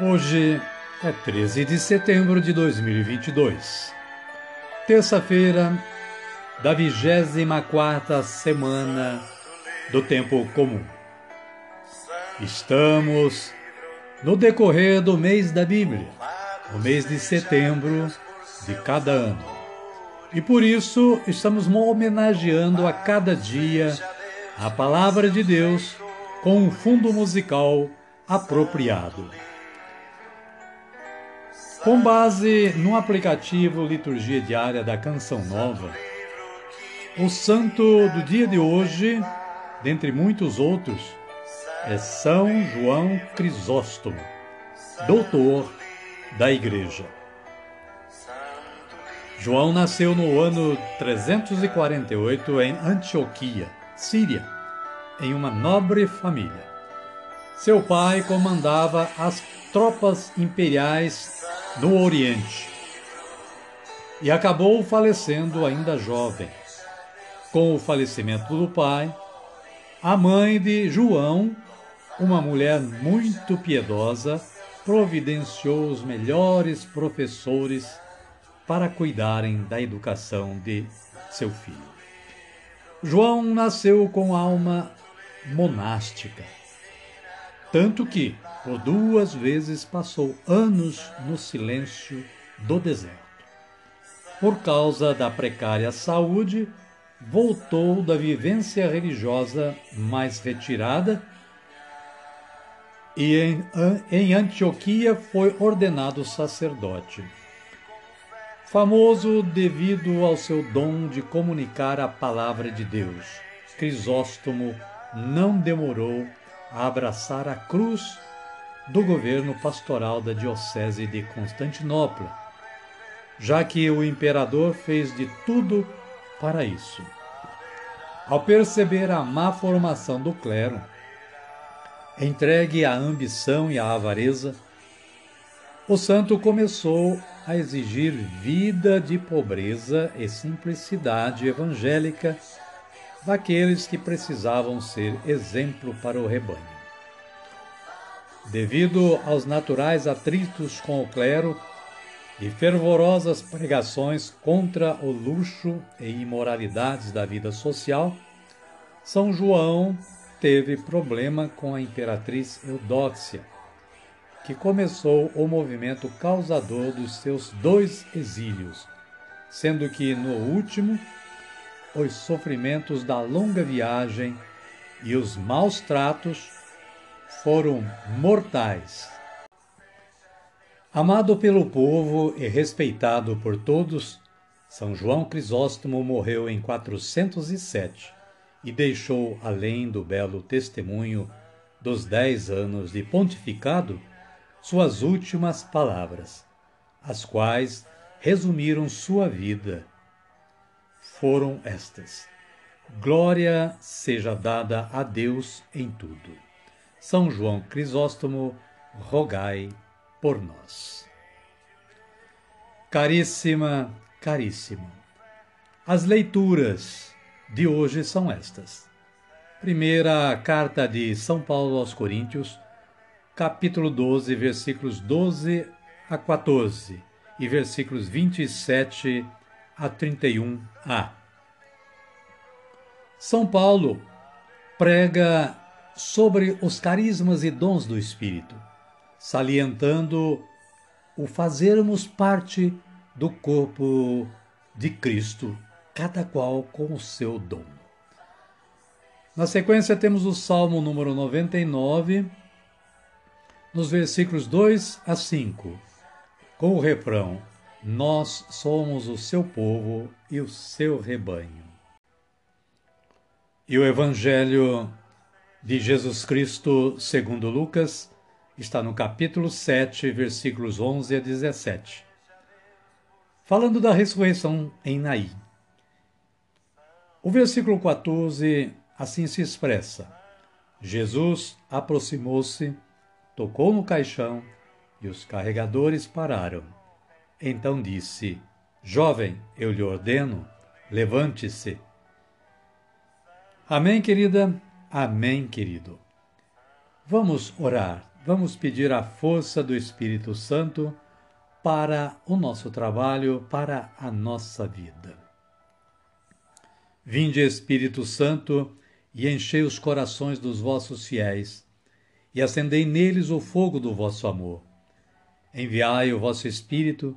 Hoje é 13 de setembro de 2022, terça-feira da 24 semana do tempo comum. Estamos no decorrer do mês da Bíblia, o mês de setembro de cada ano. E por isso estamos homenageando a cada dia a palavra de Deus com um fundo musical apropriado. Com base no aplicativo Liturgia Diária da Canção Nova, o santo do dia de hoje, dentre muitos outros, é São João Crisóstomo, doutor da Igreja. João nasceu no ano 348 em Antioquia, Síria, em uma nobre família. Seu pai comandava as tropas imperiais no Oriente e acabou falecendo ainda jovem. Com o falecimento do pai, a mãe de João uma mulher muito piedosa providenciou os melhores professores para cuidarem da educação de seu filho. João nasceu com alma monástica, tanto que por duas vezes passou anos no silêncio do deserto. Por causa da precária saúde, voltou da vivência religiosa mais retirada e em, em Antioquia foi ordenado sacerdote. Famoso devido ao seu dom de comunicar a palavra de Deus, Crisóstomo não demorou a abraçar a cruz do governo pastoral da Diocese de Constantinopla, já que o imperador fez de tudo para isso. Ao perceber a má formação do clero, entregue à ambição e à avareza, o santo começou a exigir vida de pobreza e simplicidade evangélica daqueles que precisavam ser exemplo para o rebanho. Devido aos naturais atritos com o clero e fervorosas pregações contra o luxo e imoralidades da vida social, São João teve problema com a imperatriz Eudóxia, que começou o movimento causador dos seus dois exílios, sendo que no último os sofrimentos da longa viagem e os maus tratos foram mortais. Amado pelo povo e respeitado por todos, São João Crisóstomo morreu em 407 e deixou, além do belo testemunho dos dez anos de pontificado, suas últimas palavras, as quais resumiram sua vida. Foram estas: Glória seja dada a Deus em tudo. São João Crisóstomo, rogai por nós. Caríssima, caríssimo, as leituras de hoje são estas. Primeira carta de São Paulo aos Coríntios, capítulo 12, versículos 12 a 14 e versículos 27 a 31a. São Paulo, prega sobre os carismas e dons do Espírito, salientando o fazermos parte do corpo de Cristo, cada qual com o seu dom. Na sequência, temos o Salmo número 99, nos versículos 2 a 5, com o refrão: Nós somos o seu povo e o seu rebanho. E o Evangelho de Jesus Cristo, segundo Lucas, está no capítulo 7, versículos 11 a 17. Falando da ressurreição em Naí. O versículo 14 assim se expressa: Jesus aproximou-se, tocou no caixão e os carregadores pararam. Então disse: Jovem, eu lhe ordeno, levante-se. Amém, querida? Amém, querido. Vamos orar, vamos pedir a força do Espírito Santo para o nosso trabalho, para a nossa vida. Vinde, Espírito Santo, e enchei os corações dos vossos fiéis, e acendei neles o fogo do vosso amor. Enviai o vosso Espírito,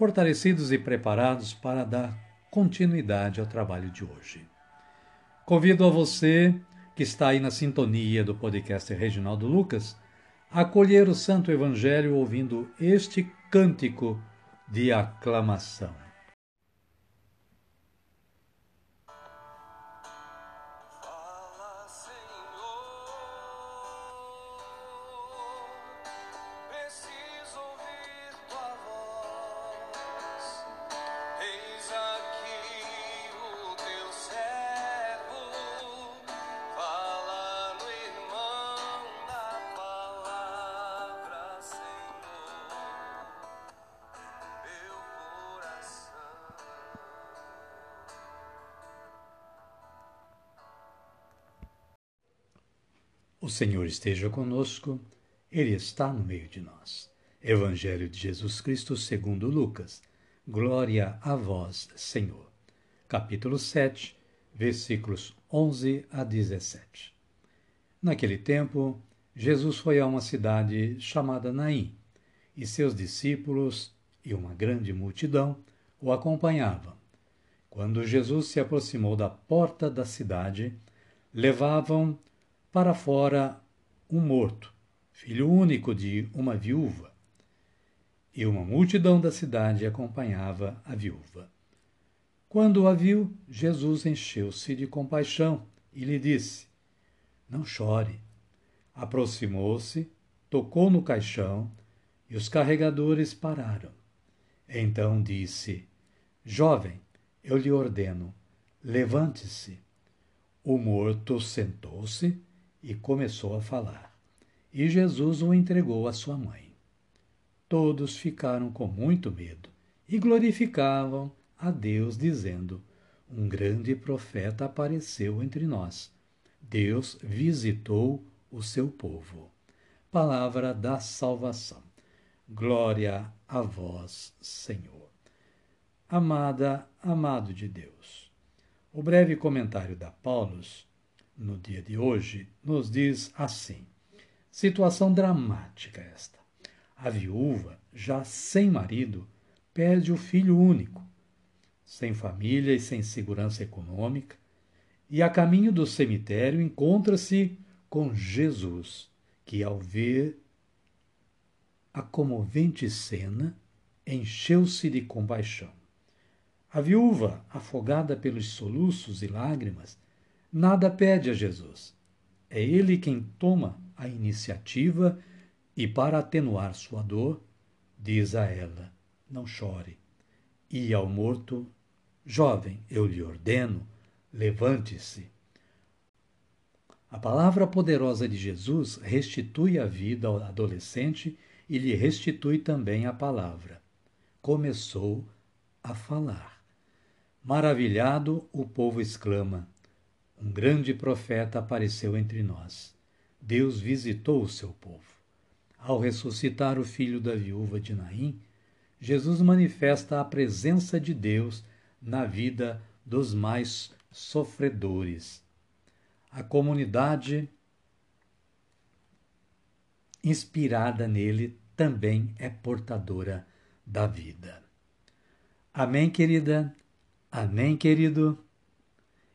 fortalecidos e preparados para dar continuidade ao trabalho de hoje. Convido a você que está aí na sintonia do podcast Reginaldo Lucas, acolher o Santo Evangelho ouvindo este cântico de aclamação. Senhor esteja conosco, Ele está no meio de nós. Evangelho de Jesus Cristo segundo Lucas. Glória a vós, Senhor. Capítulo 7, versículos 11 a 17. Naquele tempo, Jesus foi a uma cidade chamada Naim, e seus discípulos e uma grande multidão o acompanhavam. Quando Jesus se aproximou da porta da cidade, levavam para fora um morto, filho único de uma viúva. E uma multidão da cidade acompanhava a viúva. Quando a viu, Jesus encheu-se de compaixão e lhe disse: Não chore. Aproximou-se, tocou no caixão e os carregadores pararam. Então disse: Jovem, eu lhe ordeno, levante-se. O morto sentou-se e começou a falar. E Jesus o entregou à sua mãe. Todos ficaram com muito medo e glorificavam a Deus, dizendo: Um grande profeta apareceu entre nós. Deus visitou o seu povo. Palavra da salvação. Glória a vós, Senhor. Amada, amado de Deus. O breve comentário da Paulus no dia de hoje, nos diz assim: situação dramática esta. A viúva, já sem marido, perde o filho único, sem família e sem segurança econômica, e a caminho do cemitério encontra-se com Jesus, que, ao ver a comovente cena, encheu-se de compaixão. A viúva, afogada pelos soluços e lágrimas, nada pede a Jesus. É ele quem toma a iniciativa e, para atenuar sua dor, diz a ela: Não chore. E ao morto: Jovem, eu lhe ordeno, levante-se. A palavra poderosa de Jesus restitui a vida ao adolescente e lhe restitui também a palavra. Começou a falar. Maravilhado, o povo exclama: Um grande profeta apareceu entre nós. Deus visitou o seu povo. Ao ressuscitar o filho da viúva de Naim, Jesus manifesta a presença de Deus na vida dos mais sofredores. A comunidade inspirada nele também é portadora da vida. Amém, querida? Amém, querido?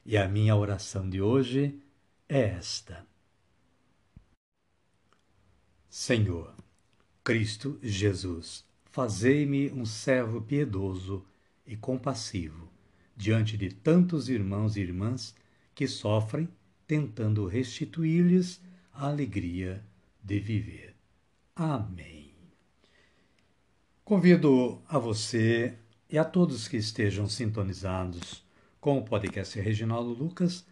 E a minha oração de hoje é esta. Senhor, Cristo Jesus, fazei-me um servo piedoso e compassivo diante de tantos irmãos e irmãs que sofrem, tentando restituir-lhes a alegria de viver. Amém. Convido a você e a todos que estejam sintonizados com o podcast Reginaldo Lucas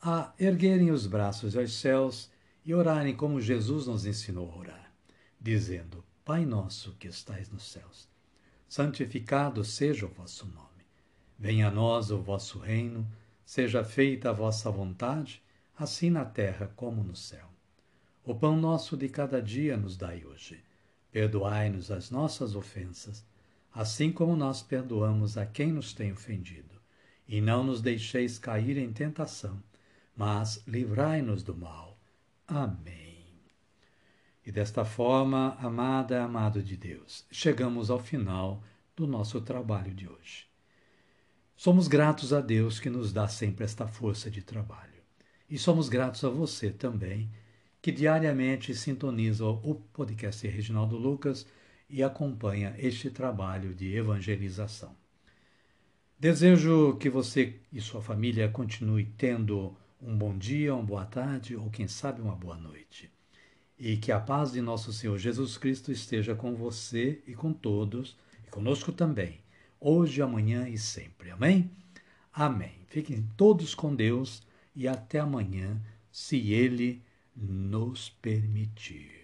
a erguerem os braços aos céus e orarem como Jesus nos ensinou a orar, dizendo: Pai nosso que estais nos céus, santificado seja o vosso nome. Venha a nós o vosso reino, seja feita a vossa vontade, assim na terra como no céu. O pão nosso de cada dia nos dai hoje. Perdoai-nos as nossas ofensas, assim como nós perdoamos a quem nos tem ofendido. E não nos deixeis cair em tentação, mas livrai-nos do mal Amém. E desta forma, amada, amado de Deus, chegamos ao final do nosso trabalho de hoje. Somos gratos a Deus que nos dá sempre esta força de trabalho. E somos gratos a você também, que diariamente sintoniza o podcast Reginaldo Lucas e acompanha este trabalho de evangelização. Desejo que você e sua família continue tendo um bom dia, uma boa tarde ou quem sabe uma boa noite. E que a paz de nosso Senhor Jesus Cristo esteja com você e com todos, e conosco também, hoje, amanhã e sempre. Amém? Amém. Fiquem todos com Deus e até amanhã, se Ele nos permitir.